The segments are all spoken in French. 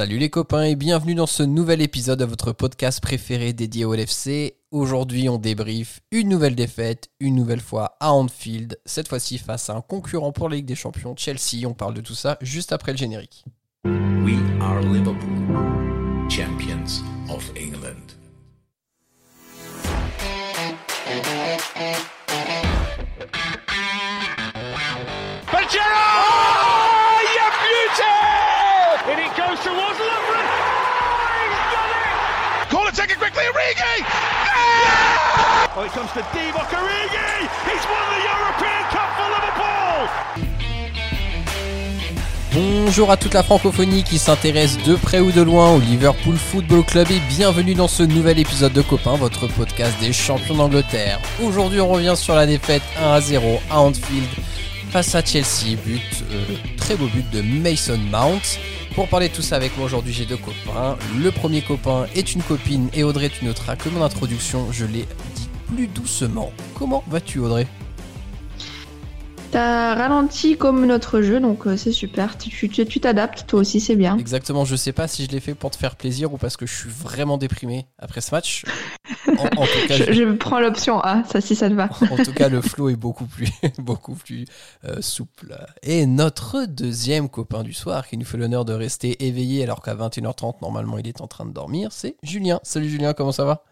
Salut les copains et bienvenue dans ce nouvel épisode de votre podcast préféré dédié au LFC. Aujourd'hui on débrief une nouvelle défaite, une nouvelle fois à Anfield, cette fois-ci face à un concurrent pour la Ligue des Champions, Chelsea. On parle de tout ça juste après le générique. We are Liverpool, champions of England. Bonjour à toute la francophonie qui s'intéresse de près ou de loin au Liverpool Football Club et bienvenue dans ce nouvel épisode de Copain, votre podcast des champions d'Angleterre. Aujourd'hui on revient sur la défaite 1 à 0 à Anfield face à Chelsea, but, euh, très beau but de Mason Mount. Pour parler de tout ça avec moi aujourd'hui j'ai deux copains. Le premier copain est une copine et Audrey tu noteras que mon introduction je l'ai plus doucement. Comment vas-tu Audrey? T'as ralenti comme notre jeu, donc euh, c'est super. Tu t'adaptes, toi aussi, c'est bien. Exactement, je sais pas si je l'ai fait pour te faire plaisir ou parce que je suis vraiment déprimé après ce match. En, en tout cas, Je, je prends l'option A, ça si ça te va. En tout cas, le flow est beaucoup plus, beaucoup plus euh, souple. Et notre deuxième copain du soir, qui nous fait l'honneur de rester éveillé alors qu'à 21h30, normalement, il est en train de dormir, c'est Julien. Salut Julien, comment ça va?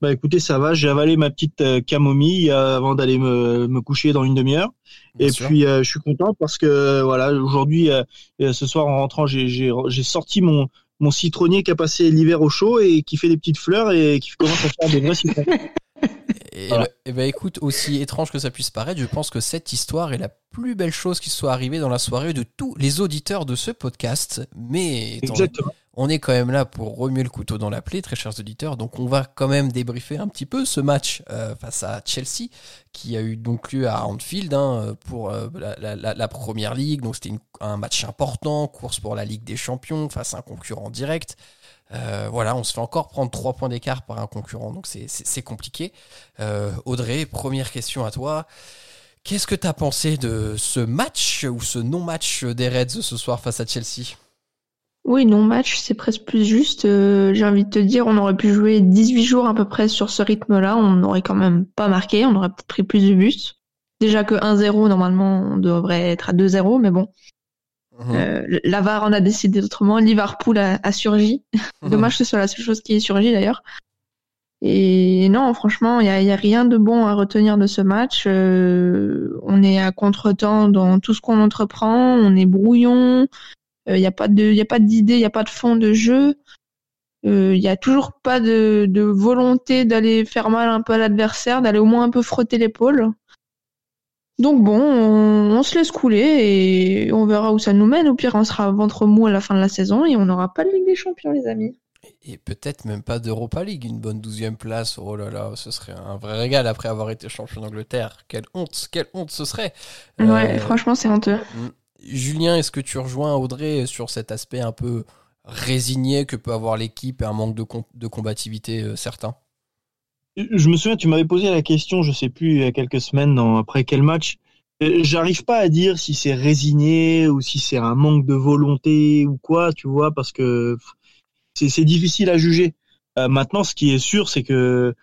Bah écoutez, ça va, j'ai avalé ma petite euh, camomille euh, avant d'aller me, me coucher dans une demi-heure. Et sûr. puis euh, je suis content parce que voilà, aujourd'hui, euh, ce soir en rentrant, j'ai- j'ai j'ai sorti mon mon citronnier qui a passé l'hiver au chaud et qui fait des petites fleurs et qui commence à faire des vrais citrons. Et, Voilà. bah, et bah, écoute, aussi étrange que ça puisse paraître, je pense que cette histoire est la plus belle chose qui soit arrivée dans la soirée de tous les auditeurs de ce podcast. Mais étant- Exactement. On est quand même là pour remuer le couteau dans la plaie, très chers auditeurs. Donc on va quand même débriefer un petit peu ce match euh, face à Chelsea, qui a eu donc lieu à Anfield hein, pour euh, la, première ligue. Donc c'était un match important, course pour la Ligue des Champions face à un concurrent direct. Euh, voilà, on se fait encore prendre trois points d'écart par un concurrent, donc c'est- compliqué. Audrey, première question à toi. Qu'est-ce que tu as pensé de ce match ou ce non-match des Reds ce soir face à Chelsea? Oui, non-match, c'est presque plus juste. Euh, J'ai envie de te dire, on aurait pu jouer 18 jours à peu près sur ce rythme-là. On n'aurait quand même pas marqué, on aurait peut-être pris plus de buts. Déjà que 1-0, normalement, on devrait être à 2-0, mais bon. Mhm. Euh, en a décidé autrement. Liverpool a, a surgi. Dommage que ce soit la seule chose qui ait surgi d'ailleurs. Et non, franchement, il y a, il y a rien de bon à retenir de ce match. Euh, on est à contre-temps dans tout ce qu'on entreprend. On est brouillon. Euh, Il n'y a pas de, il y a pas d'idée, il n'y a pas de fond de jeu. Euh, Il y a toujours pas de, de volonté d'aller faire mal un peu à l'adversaire, d'aller au moins un peu frotter l'épaule. Donc bon, on, on se laisse couler et on verra où ça nous mène. Au pire, on sera ventre mou à la fin de la saison et on n'aura pas de Ligue des Champions, les amis. Et peut-être même pas d'Europa League, une bonne douzième place. Oh là là, ce serait un vrai régal après avoir été champion d'Angleterre. Quelle honte, quelle honte ce serait. Ouais, Euh, franchement, c'est honteux. Julien, est-ce que tu rejoins Audrey sur cet aspect un peu résigné que peut avoir l'équipe et un manque de, de combativité euh, certain? Je me souviens, tu m'avais posé la question, je sais plus, il y a quelques semaines, après quel match. Euh, J'arrive pas à dire si c'est résigné ou si c'est un manque de volonté ou quoi, tu vois, parce que c'est difficile à juger. Euh, maintenant, ce qui est sûr, c'est que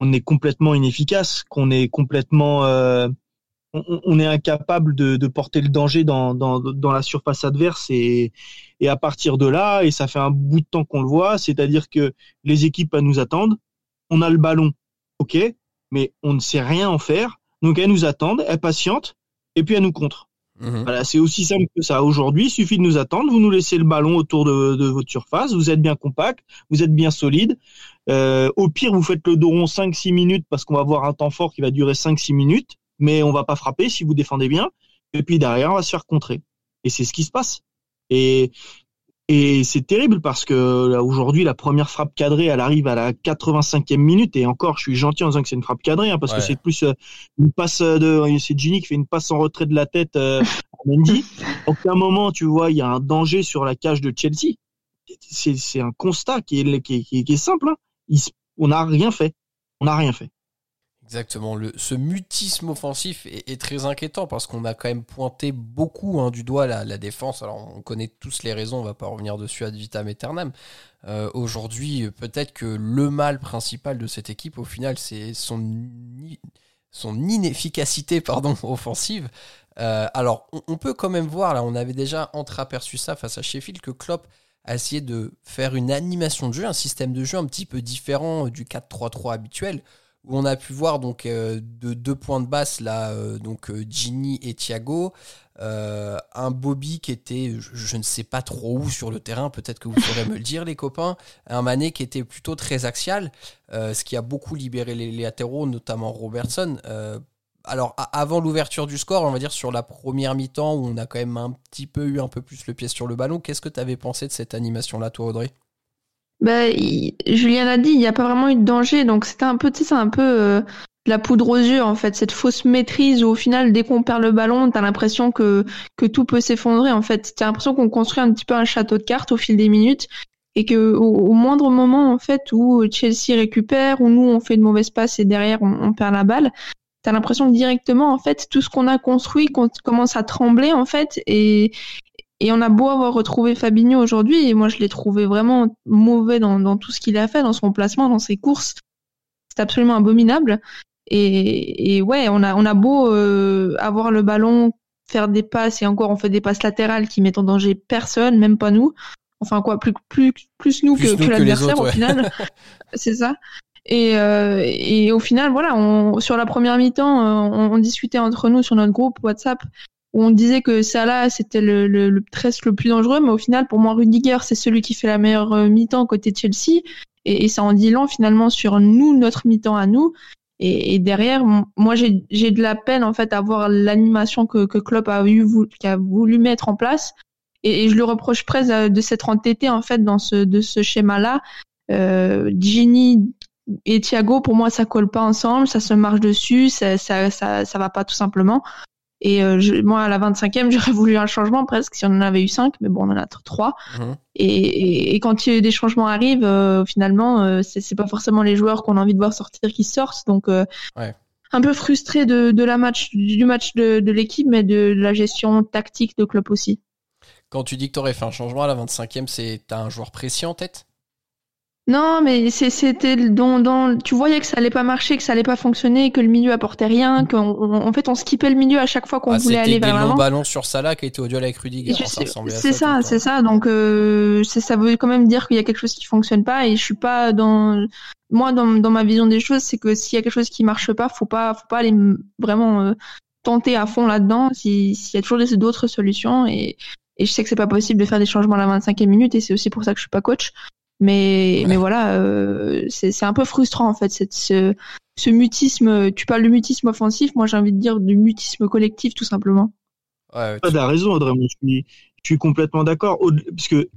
on est complètement inefficace, qu'on est complètement, on, on est incapable de, de porter le danger dans, dans, dans la surface adverse et, et à partir de là, et ça fait un bout de temps qu'on le voit, c'est-à-dire que les équipes nous attendent, on a le ballon, ok, mais on ne sait rien en faire, donc elles nous attendent, elles patientent, et puis elles nous contrent. Mhm. Voilà, c'est aussi simple que ça. Aujourd'hui, il suffit de nous attendre. Vous nous laissez le ballon autour de, de votre surface. Vous êtes bien compact, vous êtes bien solide. Euh, au pire, vous faites le dos rond 5-6 minutes parce qu'on va avoir un temps fort qui va durer 5-6 minutes, mais on va pas frapper si vous défendez bien. Et puis derrière, on va se faire contrer. Et c'est ce qui se passe. Et et c'est terrible parce que là, aujourd'hui, la première frappe cadrée, elle arrive à la 85e minute. Et encore, je suis gentil en disant que c'est une frappe cadrée, hein, parce Ouais. que c'est plus euh, une passe de. C'est Gini qui fait une passe en retrait de la tête euh, à Mendy. Donc, à un moment, tu vois, il y a un danger sur la cage de Chelsea. C'est un constat qui est, qui est, qui est, simple. Hein. Il on n'a rien fait. On n'a rien fait. Exactement. Ce mutisme offensif est, très inquiétant parce qu'on a quand même pointé beaucoup hein, du doigt la, défense. Alors, on connaît tous les raisons, on va pas revenir dessus ad vitam aeternam. Euh, Aujourd'hui, peut-être que le mal principal de cette équipe, au final, c'est son, inefficacité offensive. Euh, alors, on, on, peut quand même voir, là, on avait déjà entreaperçu ça face à Sheffield, que Klopp a essayé de faire une animation de jeu, un système de jeu un petit peu différent du 4-3-3 habituel où on a pu voir donc euh, de deux points de basse là euh, donc euh, Ginny et Thiago un Bobby qui était je, ne sais pas trop où sur le terrain peut-être que vous saurez me le dire les copains un Mané qui était plutôt très axial ce qui a beaucoup libéré les, latéraux notamment Robertson. Alors avant l'ouverture du score on va dire sur la première mi-temps où on a quand même un petit peu eu un peu plus le pied sur le ballon qu'est-ce que tu avais pensé de cette animation là toi Audrey? Bah, il, Julien a dit, il n'y a pas vraiment eu de danger, donc c'était un peu, tu sais, c'est un peu euh, de la poudre aux yeux en fait, cette fausse maîtrise où au final, dès qu'on perd le ballon, t'as l'impression que que tout peut s'effondrer en fait. T'as l'impression qu'on construit un petit peu un château de cartes au fil des minutes et que au, au, moindre moment en fait où Chelsea récupère, où nous on fait de mauvaises passes et derrière on, on perd la balle, t'as l'impression que directement en fait tout ce qu'on a construit commence à trembler en fait et et on a beau avoir retrouvé Fabinho aujourd'hui, et moi je l'ai trouvé vraiment mauvais dans, dans tout ce qu'il a fait, dans son placement, dans ses courses. C'est absolument abominable. Et, et, ouais, on a, on a beau euh, avoir le ballon, faire des passes, et encore on fait des passes latérales qui mettent en danger personne, même pas nous. Enfin quoi, plus, plus, plus nous plus que, que l'adversaire ouais. au final. C'est ça. Et, euh, et au final, voilà, on, sur la première mi-temps, on, on, discutait entre nous sur notre groupe WhatsApp on disait que Salah c'était le, le, le presque le plus dangereux, mais au final pour moi Rudiger c'est celui qui fait la meilleure euh, mi-temps côté Chelsea et, et, ça en dit long finalement sur nous notre mi-temps à nous. Et, derrière, moi j'ai de la peine en fait à voir l'animation que, que Klopp a eu qui voulu mettre en place. Et, je le reproche presque de s'être entêté en fait dans ce de ce schéma-là. Euh, Ginny et Thiago, pour moi, ça colle pas ensemble, ça se marche dessus, ça, ça, ça, ça va pas tout simplement. Et euh, je, moi, à la 25e, j'aurais voulu un changement presque si on en avait eu 5, mais bon, on en a 3. Mmh. Et, et, et, quand des changements arrivent, euh, finalement, euh, c'est pas forcément les joueurs qu'on a envie de voir sortir qui sortent. Donc, euh, ouais. un peu frustré de, de, la match, du match de, de l'équipe, mais de, de, la gestion tactique de club aussi. Quand tu dis que tu aurais fait un changement à la 25e, c'est t'as un joueur précis en tête? Non, mais c'était dans, dans, tu voyais que ça allait pas marcher, que ça allait pas fonctionner, que le milieu apportait rien, qu'en en fait on skippait le milieu à chaque fois qu'on ah, voulait aller vers l'avant. ballon sur Salah qui était au duel avec Rudiger. C'est ça, c'est ça. Donc euh, ça veut quand même dire qu'il y a quelque chose qui fonctionne pas et je suis pas dans moi dans, dans ma vision des choses, c'est que s'il y a quelque chose qui marche pas, faut pas faut pas aller vraiment euh, tenter à fond là-dedans. S'il y a toujours d'autres solutions et et je sais que c'est pas possible de faire des changements à la 25e minute et c'est aussi pour ça que je suis pas coach. Mais, ouais. mais voilà, euh, c'est un peu frustrant en fait, cette, ce, ce mutisme. Tu parles de mutisme offensif, moi j'ai envie de dire du mutisme collectif tout simplement. Ouais, tu as raison, Audrey, je suis, je suis complètement d'accord. Parce que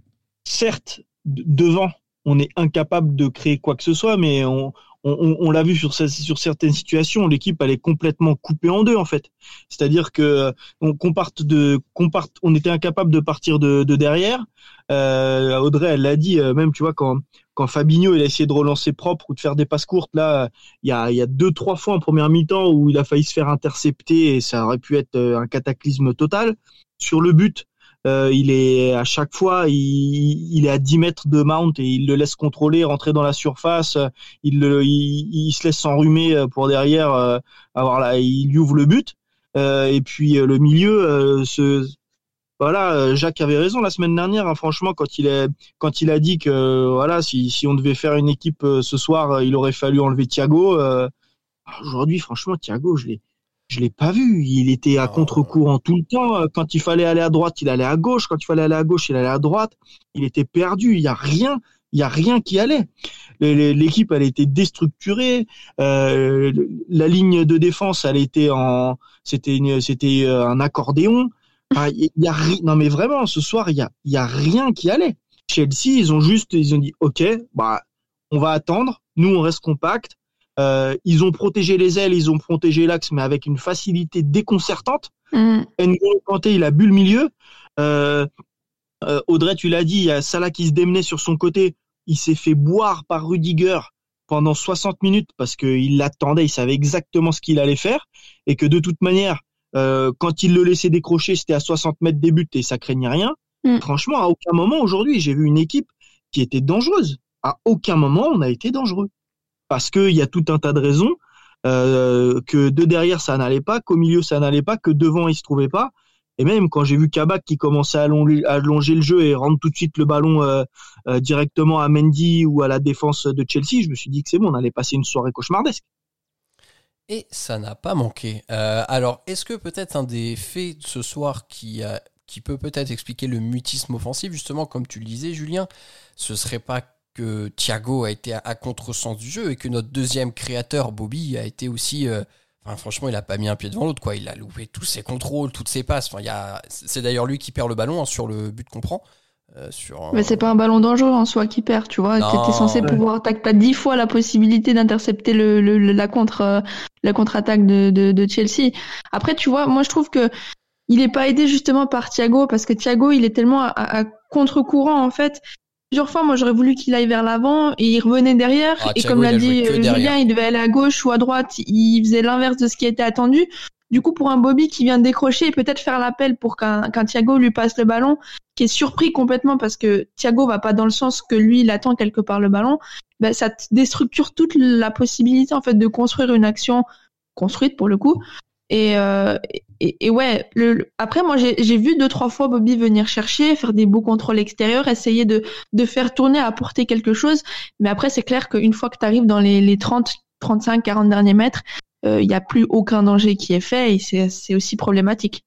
certes, devant, on est incapable de créer quoi que ce soit, mais on, on, on l'a vu sur, sur certaines situations, l'équipe elle est complètement coupée en deux en fait. C'est-à-dire que on, qu'on parte de, qu'on parte, on était incapable de partir de, de derrière. Euh, Audrey, elle l'a dit, euh, même tu vois quand quand Fabinho il a essayé de relancer propre ou de faire des passes courtes, là il y a il y a deux trois fois en première mi-temps où il a failli se faire intercepter et ça aurait pu être euh, un cataclysme total. Sur le but, euh, il est à chaque fois, il, est à 10 mètres de Mount et il le laisse contrôler, rentrer dans la surface. Il, se laisse s'enrhumer pour derrière euh, là, il ouvre le but. Euh, et puis le milieu, ce, voilà, Jacques avait raison la semaine dernière. Hein, franchement, quand il est, quand il a dit que voilà, si, si on devait faire une équipe ce soir, il aurait fallu enlever Thiago. Aujourd'hui, franchement, Thiago, je l'ai je l'ai pas vu. Il était à contre-courant tout le temps. Quand il fallait aller à droite, il allait à gauche. Quand il fallait aller à gauche, il allait à droite. Il était perdu. Il y a rien. Il y a rien qui allait. L'équipe, elle était déstructurée. Euh, la ligne de défense, elle était en, c'était, c'était un accordéon. Enfin, il y a rien. Non, mais vraiment, ce soir, il y a, il y a rien qui allait. Chelsea, ils ont juste, ils ont dit, ok, bah, on va attendre. Nous, on reste compact. Euh, ils ont protégé les ailes, ils ont protégé l'axe, mais avec une facilité déconcertante. Mm. N'Golo Kanté, il a bu le milieu. Euh, euh, Audrey, tu l'as dit, il y a Salah qui se démenait sur son côté. Il s'est fait boire par Rudiger. pendant 60 minutes parce qu'il l'attendait, il savait exactement ce qu'il allait faire et que de toute manière, euh, quand il le laissait décrocher, c'était à 60 mètres des buts et ça craignait rien. Mm. Franchement, à aucun moment aujourd'hui, j'ai vu une équipe qui était dangereuse. À aucun moment, on a été dangereux parce qu'il y a tout un tas de raisons. Euh, que de derrière ça n'allait pas, qu'au milieu ça n'allait pas, que devant il se trouvait pas. Et même quand j'ai vu Kabak qui commençait à allonger, le jeu et rendre tout de suite le ballon euh, euh, directement à Mendy ou à la défense de Chelsea, je me suis dit que c'est bon, on allait passer une soirée cauchemardesque. Et ça n'a pas manqué. Alors, est-ce que peut-être un des faits de ce soir qui, qui peut peut-être expliquer le mutisme offensif, justement, comme tu le disais, Julien, ce serait pas que Thiago a été à, à contresens du jeu et que notre deuxième créateur, Bobby, a été aussi. euh, Enfin, franchement, il a pas mis un pied devant l'autre, quoi. Il a loupé tous ses contrôles, toutes ses passes. Enfin, il y a... C'est d'ailleurs lui qui perd le ballon hein, sur le but qu'on prend. Euh, sur, Mais c'est pas un ballon dangereux en soi qui perd, tu vois. T'étais censé Ouais. pouvoir, t'as t'as dix fois la possibilité d'intercepter le, le- le- la contre, euh, la contre-attaque de, de, de Chelsea. Après, tu vois, moi je trouve que il est pas aidé justement par Thiago parce que Thiago il est tellement à contre-courant en fait. Plusieurs fois, moi j'aurais voulu qu'il aille vers l'avant et il revenait derrière. Ah, et Thiago, comme l'a dit euh. Julien, il devait aller à gauche ou à droite. Il faisait l'inverse de ce qui était attendu. Du coup, pour un Bobby qui vient de décrocher et peut-être faire l'appel pour qu'un Thiago lui passe le ballon, qui est surpris complètement parce que Thiago va pas dans le sens que lui il attend quelque part le ballon, ben ça déstructure toute la possibilité en fait de construire une action construite pour le coup. Et, euh, et, et ouais, après moi j'ai vu deux trois fois Bobby venir chercher, faire des beaux contrôles extérieurs, essayer de de faire tourner, apporter quelque chose. Mais après c'est clair qu'une fois que tu arrives dans les, les 30, 35, 40 derniers mètres, euh, il y a plus aucun danger qui est fait et c'est aussi problématique.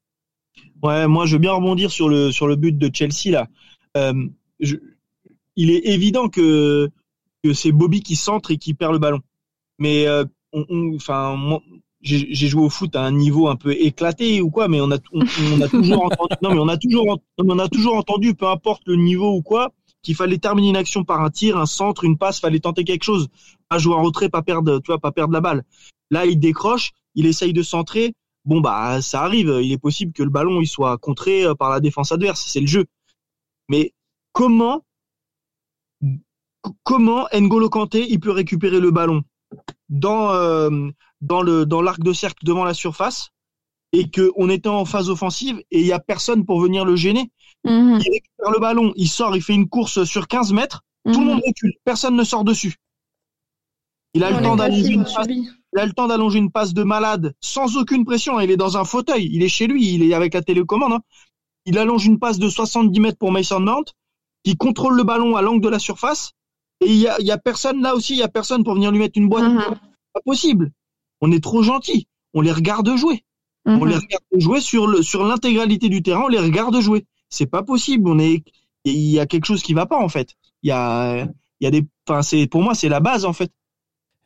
Ouais, moi je veux bien rebondir sur le sur le but de Chelsea là. Euh, il est évident que que c'est Bobby qui centre et qui perd le ballon. Mais euh, enfin j'ai joué au foot à un niveau un peu éclaté ou quoi, mais on a toujours entendu non mais on a toujours on a toujours entendu peu importe le niveau ou quoi qu'il fallait terminer une action par un tir, un centre, une passe, fallait tenter quelque chose, pas jouer en retrait, pas perdre tu vois pas perdre la balle. Là il décroche, il essaye de centrer, bon bah ça arrive, il est possible que le ballon il soit contré euh, par la défense adverse, c'est le jeu. Mais comment comment N'Golo Kanté il peut récupérer le ballon? Dans euh, dans le dans l'arc de cercle devant la surface et que on était en phase offensive et il y a personne pour venir le gêner. Mhm, Il récupère le ballon, il sort, il fait une course sur 15 mètres, tout le mhm. monde recule, personne ne sort dessus. Il a le temps d'allonger une passe il a le temps d'allonger une passe de malade sans aucune pression. Il est dans un fauteuil. Il est chez lui. Il est avec la télécommande. hein. Il allonge une passe de 70 mètres pour Mason Mount, qui contrôle le ballon à l'angle de la surface. Et il y a, y a personne là aussi. Il y a personne pour venir lui mettre une boîte. Mhm, Pas possible. On est trop gentil. On les regarde jouer. On mhm. les regarde jouer sur le sur l'intégralité du terrain. On les regarde jouer. C'est pas possible. On est. Il y a quelque chose qui va pas en fait. Il y a. Il y a des. Enfin, c'est pour moi c'est la base en fait.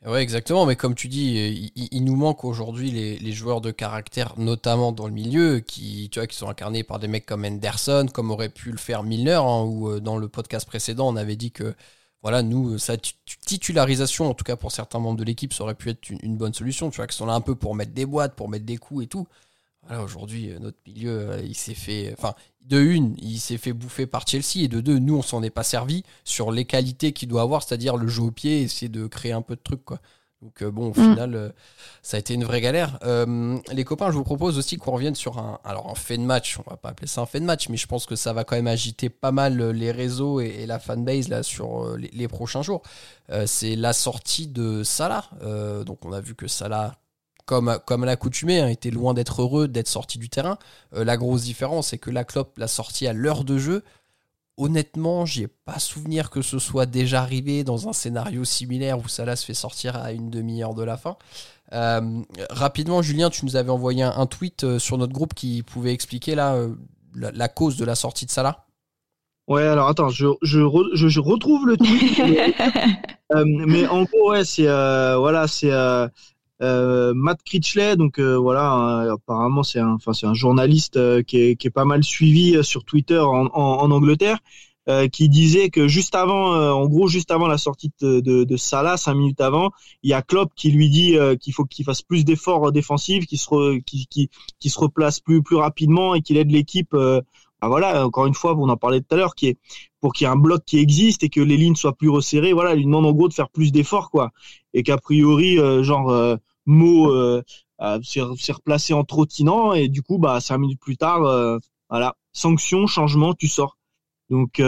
Ouais, exactement. Mais comme tu dis, il, nous manque aujourd'hui les, les joueurs de caractère, notamment dans le milieu, qui, tu vois, qui sont incarnés par des mecs comme Henderson, comme aurait pu le faire Milner, hein, ou euh, dans le podcast précédent, on avait dit que, voilà, nous, sa ti- titularisation, en tout cas pour certains membres de l'équipe, ça aurait pu être une, bonne solution. Tu vois, qui sont là un peu pour mettre des boîtes, pour mettre des coups et tout. Voilà, aujourd'hui, euh, notre milieu, euh, il s'est fait, enfin, de une, il s'est fait bouffer par Chelsea, et de deux, nous, on s'en est pas servi sur les qualités qu'il doit avoir, c'est-à-dire le jeu au pied, essayer de créer un peu de trucs, quoi. Donc euh, bon, au Mm. final, euh, ça a été une vraie galère. Euh, les copains, je vous propose aussi qu'on revienne sur un, alors un fait de match. On va pas appeler ça un fait de match, mais je pense que ça va quand même agiter pas mal les réseaux et, et la fanbase là sur les, les prochains jours. Euh, c'est la sortie de Salah. Euh, donc on a vu que Salah, comme comme à l'accoutumée, hein, était loin d'être heureux d'être sorti du terrain. La grosse différence, c'est que la Klopp l'a sorti à l'heure de jeu. Honnêtement, j'ai pas souvenir que ce soit déjà arrivé dans un scénario similaire où Salah se fait sortir à une demi-heure de la fin. Euh, rapidement, Julien, tu nous avais envoyé un, un tweet euh, sur notre groupe qui pouvait expliquer là, euh, la, la cause de la sortie de Salah. Ouais, alors attends, je, je, re- je, je retrouve le tweet. Euh, mais en gros, ouais, c'est euh, voilà, c'est Matt Critchley, donc euh, voilà, euh, apparemment c'est un, enfin c'est un journaliste euh, qui, est, qui est pas mal suivi euh, sur Twitter en, en, en Angleterre, euh, qui disait que juste avant, euh, en gros, juste avant la sortie de, de, de Salah, cinq minutes avant, il y a Klopp qui lui dit euh, qu'il faut qu'il fasse plus d'efforts euh, défensifs, qu'il se re, se replace plus plus rapidement et qu'il aide l'équipe. Euh, bah voilà, encore une fois, on en parlait tout à l'heure, qui est pour qu'il y ait un bloc qui existe et que les lignes soient plus resserrées. Voilà, il demande en gros de faire plus d'efforts, quoi. Et qu'a priori, euh, genre, euh, Mo euh, s'est replacé en trottinant et du coup, bah, cinq minutes plus tard, euh, voilà, sanction, changement, tu sors. Donc,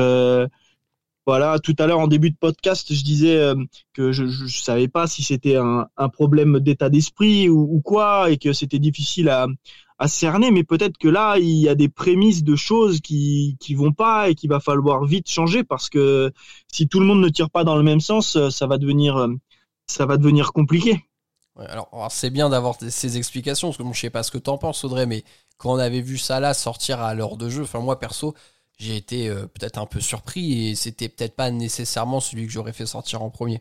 voilà, tout à l'heure en début de podcast, je disais que je, je, savais pas si c'était un, un, problème d'état d'esprit ou, ou, quoi, et que c'était difficile à, à cerner, mais peut-être que là, il y a des prémices de choses qui qui vont pas et qu'il va falloir vite changer parce que si tout le monde ne tire pas dans le même sens, euh, ça va devenir euh, ça va devenir compliqué. Alors, c'est bien d'avoir ces explications parce que bon, je sais pas ce que t'en penses Audrey, mais quand on avait vu ça là sortir à l'heure de jeu, enfin moi perso, j'ai été euh, peut-être un peu surpris et c'était peut-être pas nécessairement celui que j'aurais fait sortir en premier.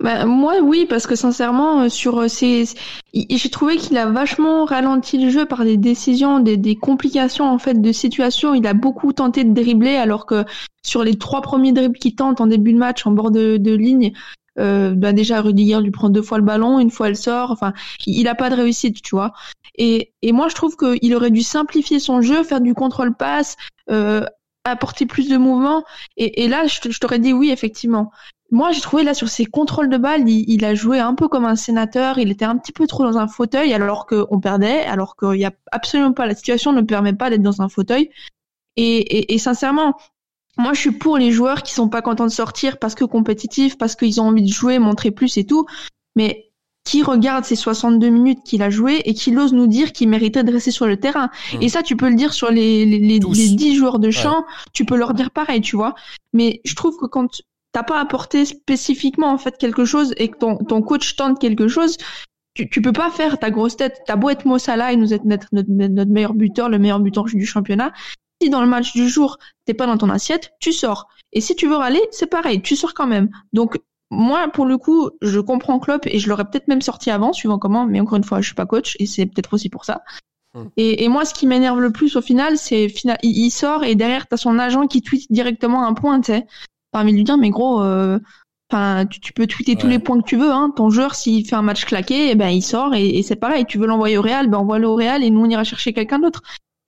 Bah, moi, oui, parce que sincèrement, euh, sur euh, ces, j'ai trouvé qu'il a vachement ralenti le jeu par des décisions, des, des, complications en fait de situation. Il a beaucoup tenté de dribbler, alors que sur les trois premiers dribbles qu'il tente en début de match en bord de ligne, euh, bah déjà Rudiger lui prend deux fois le ballon, une fois elle sort. Enfin, il a pas de réussite, tu vois. Et, et moi, je trouve qu'il aurait dû simplifier son jeu, faire du contrôle passe, euh, apporter plus de mouvement. Et, et là, je, je t'aurais dit oui, effectivement. Moi, j'ai trouvé là sur ses contrôles de balle, il, il, a joué un peu comme un sénateur. Il était un petit peu trop dans un fauteuil alors qu'on perdait, alors qu'il n'y a absolument pas la situation ne permet pas d'être dans un fauteuil. Et, et, et, sincèrement, moi, je suis pour les joueurs qui sont pas contents de sortir parce que compétitifs, parce qu'ils ont envie de jouer, montrer plus et tout. Mais qui regarde ces 62 minutes qu'il a joué et qui ose nous dire qu'il méritait de rester sur le terrain? Mmh. Et ça, tu peux le dire sur les, les, les, les 10 joueurs de champ, ouais. tu peux leur dire pareil, tu vois. Mais je trouve que quand t'as pas apporté spécifiquement en fait quelque chose et que ton, ton coach tente quelque chose, tu, tu peux pas faire ta grosse tête. T'as beau être Mo Salah et nous être notre, notre, notre meilleur buteur, le meilleur buteur du championnat. Si dans le match du jour, t'es pas dans ton assiette, tu sors. Et si tu veux râler, c'est pareil, tu sors quand même. Donc moi, pour le coup, je comprends Klopp et je l'aurais peut-être même sorti avant, suivant comment, mais encore une fois, je suis pas coach et c'est peut-être aussi pour ça. Mmh. Et, et, moi, ce qui m'énerve le plus au final, c'est final, il, il, sort et derrière, t'as son agent qui tweet directement un point, tu sais. Parmi lui dire, mais gros, euh, tu, tu, peux tweeter ouais. tous les points que tu veux, hein. Ton joueur, s'il fait un match claqué, eh ben, il sort et, et c'est pareil. Tu veux l'envoyer au Real, ben, envoie-le au Real et nous, on ira chercher quelqu'un d'autre.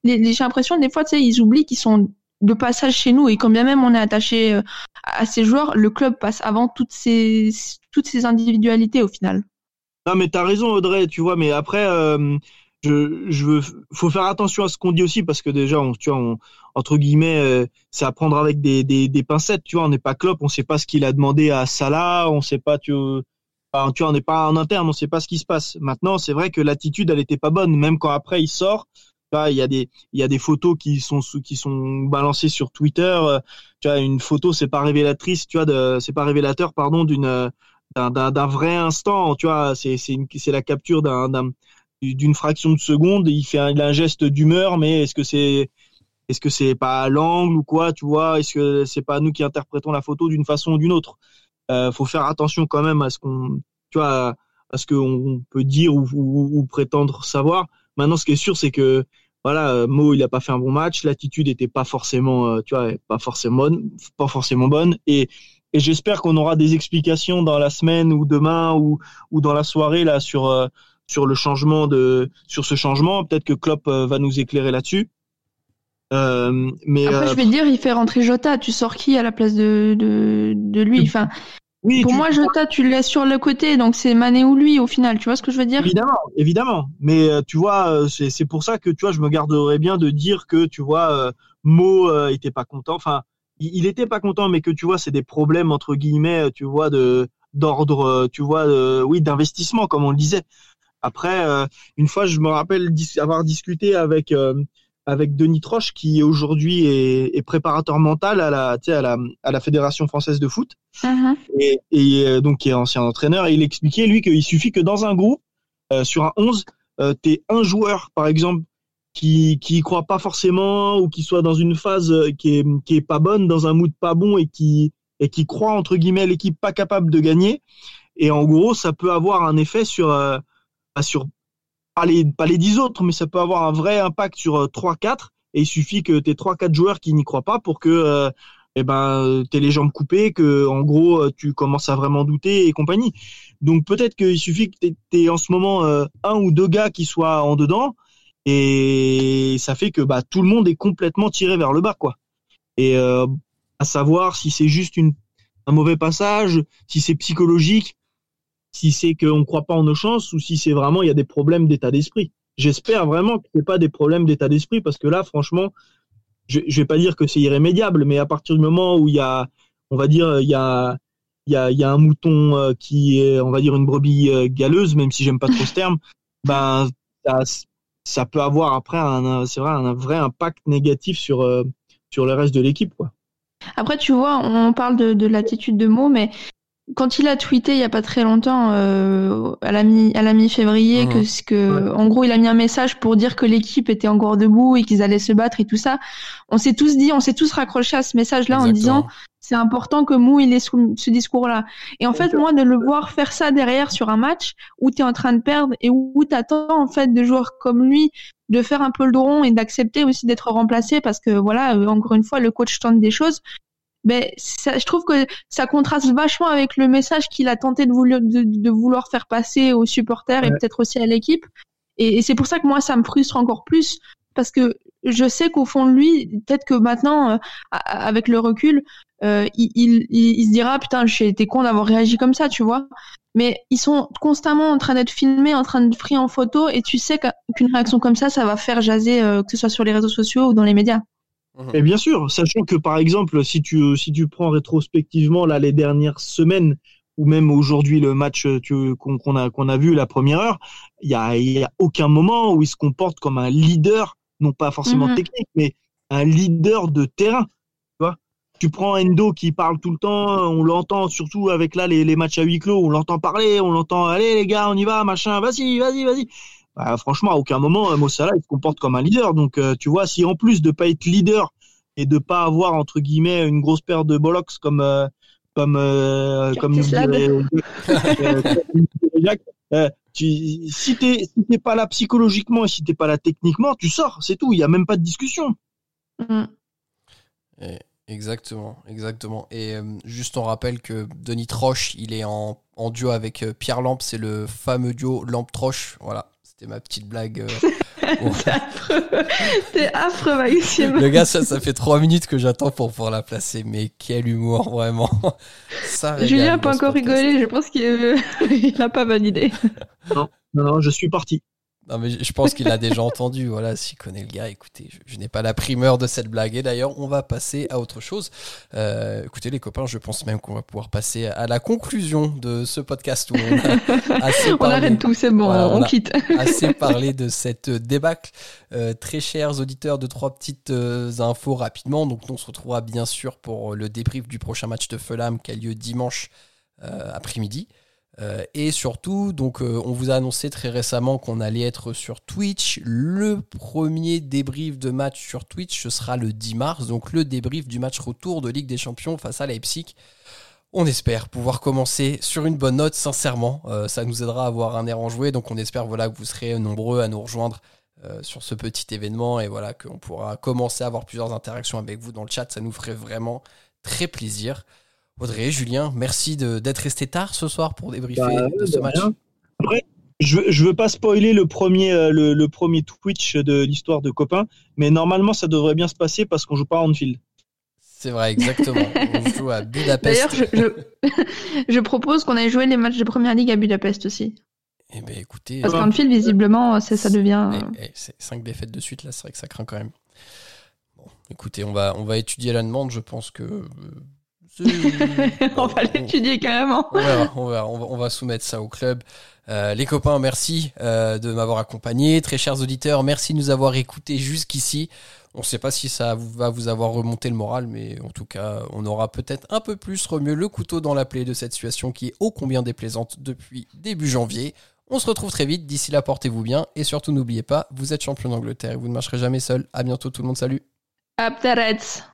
J'ai l'impression, des fois, tu sais, ils oublient qu'ils sont de passage chez nous et quand bien même on est attaché euh, à ces joueurs, le club passe avant toutes ces toutes ces individualités au final. Non mais t'as raison Audrey, tu vois, mais après euh, je je veux faut faire attention à ce qu'on dit aussi parce que déjà tu vois entre guillemets euh, c'est à prendre avec des, des, pincettes, tu vois, on n'est pas club, on sait pas ce qu'il a demandé à Salah, on sait pas tu tu vois on n'est pas en interne, on sait pas ce qui se passe. Maintenant, c'est vrai que l'attitude elle était pas bonne même quand après il sort il y a des il y a des photos qui sont qui sont balancées sur Twitter. Tu vois, une photo c'est pas révélatrice, tu vois, c'est pas révélateur pardon d'une d'un vrai instant. Tu vois, c'est c'est la capture d'un d'une fraction de seconde. Il fait un, il a un geste d'humeur, mais est-ce que c'est est-ce que c'est pas l'angle ou quoi, tu vois Est-ce que c'est pas nous qui interprétons la photo d'une façon ou d'une autre? Euh, Faut faire attention quand même à ce qu'on, tu vois, à ce qu'on peut dire ou, ou, ou prétendre savoir. Maintenant, ce qui est sûr, c'est que voilà, Mo, il a pas fait un bon match, l'attitude était pas forcément, euh, tu vois, pas forcément bonne, pas forcément bonne, et, et j'espère qu'on aura des explications dans la semaine ou demain ou, ou dans la soirée là sur euh, sur le changement de, sur ce changement. Peut-être que Klopp euh, va nous éclairer là-dessus. Euh, mais après, je vais dire, il fait rentrer Jota. Tu sors qui à la place de de, de lui? Enfin, oui, pour tu... moi, Jota, tu le laisses sur le côté, donc c'est Mané ou lui au final. Tu vois ce que je veux dire? Évidemment, évidemment. Mais euh, tu vois, euh, c'est pour ça que tu vois, je me garderais bien de dire que tu vois, euh, Mo euh, était pas content. Enfin, il, il, était pas content, mais que tu vois, c'est des problèmes entre guillemets, tu vois, de d'ordre, tu vois, oui, d'investissement, comme on le disait. Après, une fois, je me rappelle avoir discuté avec avec Denis Troche qui aujourd'hui est, est, préparateur mental à la, à la, à la Fédération française de foot. Uh -huh. et, et, euh, donc qui est ancien entraîneur. Et il expliquait lui qu'il suffit que dans un groupe euh, sur un 11 euh, t'es un joueur par exemple qui qui croit pas forcément ou qui soit dans une phase euh, qui est qui est pas bonne dans un mood pas bon et qui et qui croit entre guillemets l'équipe pas capable de gagner. Et en gros ça peut avoir un effet sur euh, sur pas les, pas les 10 autres, mais ça peut avoir un vrai impact sur euh, 3-4. Et il suffit que tu aies 3-4 joueurs qui n'y croient pas pour que euh, eh ben, tu les jambes coupées, que en gros euh, tu commences à vraiment douter et compagnie. Donc peut-être qu'il suffit que tu aies en ce moment euh, un ou deux gars qui soient en dedans et ça fait que bah, tout le monde est complètement tiré vers le bas. quoi. Et euh, à savoir si c'est juste une, un mauvais passage, si c'est psychologique, si c'est qu'on ne croit pas en nos chances ou si c'est vraiment il y a des problèmes d'état d'esprit. J'espère vraiment que c'est pas des problèmes d'état d'esprit parce que là, franchement, je, je vais pas dire que c'est irrémédiable, mais à partir du moment où il y a, on va dire, il y a, y a, un mouton euh, qui est, on va dire, une brebis euh, galeuse, même si j'aime pas trop ce terme, ben ça, peut avoir après un, vrai, un vrai impact négatif sur euh, sur le reste de l'équipe. Après, tu vois, on parle de l'attitude de mots, mais quand il a tweeté il y a pas très longtemps euh, à la mi à la mi-février Mhm. que ce que en gros il a mis un message pour dire que l'équipe était encore debout et qu'ils allaient se battre et tout ça. On s'est tous dit on s'est tous raccrochés à ce message là en disant c'est important que Mou il ait ce, discours là et en fait moi de le voir faire ça derrière sur un match où tu es en train de perdre et où t'attends en fait de joueurs comme lui de faire un peu le dos rond et d'accepter aussi d'être remplacé parce que voilà euh, encore une fois le coach tente des choses ben ça, je trouve que ça contraste vachement avec le message qu'il a tenté de vouloir, de, de vouloir faire passer aux supporters et peut-être aussi à l'équipe. Et, et c'est pour ça que moi, ça me frustre encore plus parce que je sais qu'au fond de lui, peut-être que maintenant, euh, avec le recul, euh, il, il, il, il se dira putain, j'ai été con d'avoir réagi comme ça, tu vois. Mais ils sont constamment en train d'être filmés, en train de pris en photo, et tu sais qu'un- qu'une réaction comme ça, ça va faire jaser, euh, que ce soit sur les réseaux sociaux ou dans les médias. Et bien sûr, sachant que par exemple, si tu si tu prends rétrospectivement là les dernières semaines ou même aujourd'hui le match euh, tu- qu'on qu'on a qu'on a vu la première heure, il y a il y a aucun moment où il se comporte comme un leader, non pas forcément Mhm. technique, mais un leader de terrain. Tu vois, tu prends Endo qui parle tout le temps, on l'entend surtout avec là les, les matchs à huis clos, on l'entend parler, on l'entend allez les gars, on y va, machin, vas-y, vas-y, vas-y. Bah, franchement, à aucun moment, euh, Mo Salah, il se comporte comme un leader. Donc, euh, tu vois, si en plus de pas être leader et de pas avoir entre guillemets une grosse paire de bollocks comme euh, comme euh, comme tu, si t'es si t'es pas là psychologiquement et si t'es pas là techniquement, tu sors, c'est tout. Il y a même pas de discussion. Mm. Et- exactement, exactement. Et euh, juste on rappelle que Denis Troche, il est en, en duo avec euh, Pierre Lampe, c'est le fameux duo Lampe-Troche. Voilà, c'était ma petite blague. euh. Bon. C'est affreux. C'est affreux, Maxime. Le gars, ça, ça fait trois minutes que j'attends pour pouvoir la placer, mais quel humour, vraiment. Ça Julien a dans pas encore podcast. rigolé, je pense qu'il n'a pas validé. Non, non, je suis parti. Non, mais je pense qu'il a déjà entendu. Voilà, s'il connaît le gars, écoutez, je, je n'ai pas la primeur de cette blague. Et d'ailleurs, on va passer à autre chose. Euh, écoutez, les copains, je pense même qu'on va pouvoir passer à la conclusion de ce podcast où on a assez On arrête tout, c'est bon, Voilà, on, on quitte. assez parlé de cette débâcle. Euh, très chers auditeurs, de trois petites euh, infos rapidement. Donc, on se retrouvera bien sûr pour le débrief du prochain match de Fulham qui a lieu dimanche euh, après-midi. Euh, et surtout, donc, euh, on vous a annoncé très récemment qu'on allait être sur Twitch. Le premier débrief de match sur Twitch, ce sera le 10 mars, donc le débrief du match retour de Ligue des Champions face à Leipzig. On espère pouvoir commencer sur une bonne note, sincèrement. Euh, ça nous aidera à avoir un air enjoué, donc on espère voilà, que vous serez nombreux à nous rejoindre sur ce petit événement et voilà qu'on pourra commencer à avoir plusieurs interactions avec vous dans le chat. Ça nous ferait vraiment très plaisir. Audrey, Julien, merci de- d'être resté tard ce soir pour débriefer Bah, de ce match. rien. Après, je, veux- je veux pas spoiler le premier, euh, le, le premier Twitch de l'histoire de copains, mais normalement ça devrait bien se passer parce qu'on joue pas à Anfield. C'est vrai, exactement. on joue à Budapest. D'ailleurs, je, je, je propose qu'on aille jouer les matchs de première ligue à Budapest aussi. Eh ben, écoutez, Parce euh, qu'Anfield, visiblement, ça, ça devient. euh, eh, eh, c'est 5 défaites de suite, là, c'est vrai que ça craint quand même. Bon, écoutez, on va, on va étudier la demande, je pense que. on va l'étudier carrément. On on, va, on va soumettre ça au club. Euh, les copains, merci euh, de m'avoir accompagné. Très chers auditeurs, merci de nous avoir écoutés jusqu'ici. On ne sait pas si ça va vous avoir remonté le moral, mais en tout cas, on aura peut-être un peu plus remué le couteau dans la plaie de cette situation qui est ô combien déplaisante depuis début janvier. On se retrouve très vite. D'ici là, portez-vous bien. Et surtout, n'oubliez pas, vous êtes champion d'Angleterre et vous ne marcherez jamais seul. À bientôt tout le monde. Salut. Up the Reds.